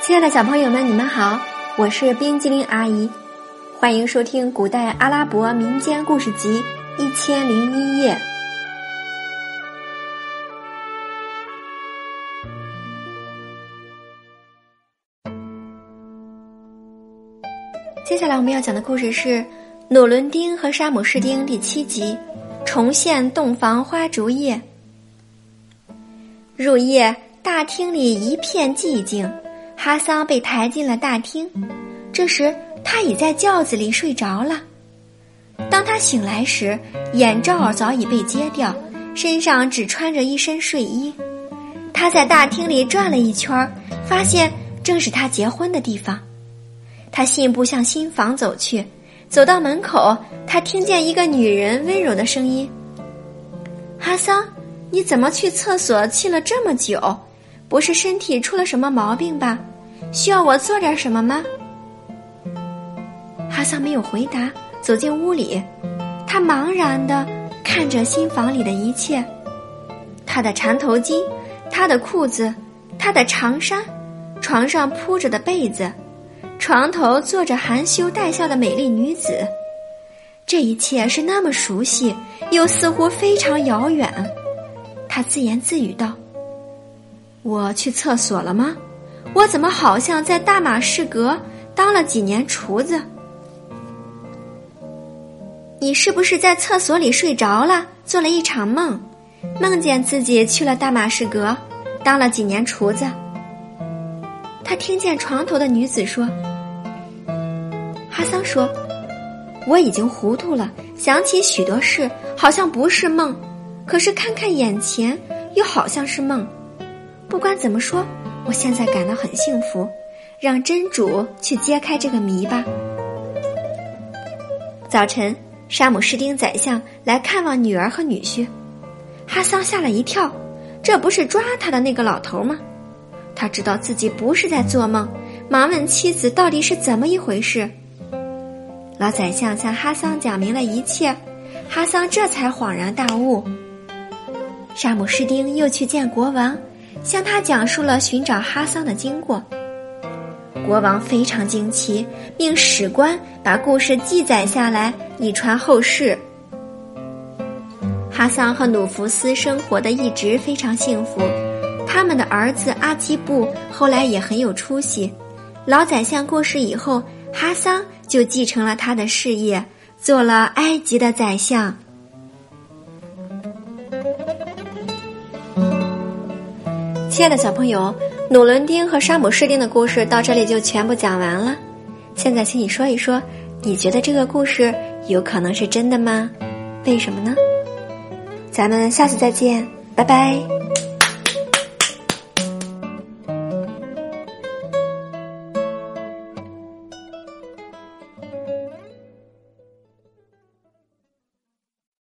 亲爱的小朋友们，你们好，我是冰激凌阿姨，欢迎收听《古代阿拉伯民间故事集一千零一夜》。接下来我们要讲的故事是《努伦丁和沙姆士丁》第七集《重现洞房花烛夜》。入夜，大厅里一片寂静。哈桑被抬进了大厅，这时他已在轿子里睡着了。当他醒来时，眼罩早已被揭掉，身上只穿着一身睡衣。他在大厅里转了一圈，发现正是他结婚的地方。他信步向新房走去，走到门口，他听见一个女人温柔的声音：“哈桑，你怎么去厕所去了这么久？”不是身体出了什么毛病吧？需要我做点什么吗？哈桑没有回答，走进屋里，他茫然的看着新房里的一切：他的缠头巾，他的裤子，他的长衫，床上铺着的被子，床头坐着含羞带笑的美丽女子。这一切是那么熟悉，又似乎非常遥远。他自言自语道。我去厕所了吗？我怎么好像在大马士革当了几年厨子？你是不是在厕所里睡着了，做了一场梦，梦见自己去了大马士革，当了几年厨子？他听见床头的女子说：“哈桑说，我已经糊涂了，想起许多事，好像不是梦，可是看看眼前，又好像是梦。”不管怎么说，我现在感到很幸福。让真主去揭开这个谜吧。早晨，沙姆士丁宰相来看望女儿和女婿，哈桑吓了一跳，这不是抓他的那个老头吗？他知道自己不是在做梦，忙问妻子到底是怎么一回事。老宰相向哈桑讲明了一切，哈桑这才恍然大悟。沙姆士丁又去见国王。向他讲述了寻找哈桑的经过。国王非常惊奇，命史官把故事记载下来，以传后世。哈桑和努福斯生活的一直非常幸福，他们的儿子阿基布后来也很有出息。老宰相过世以后，哈桑就继承了他的事业，做了埃及的宰相。亲爱的小朋友，努伦丁和沙姆士丁的故事到这里就全部讲完了。现在，请你说一说，你觉得这个故事有可能是真的吗？为什么呢？咱们下次再见，拜拜。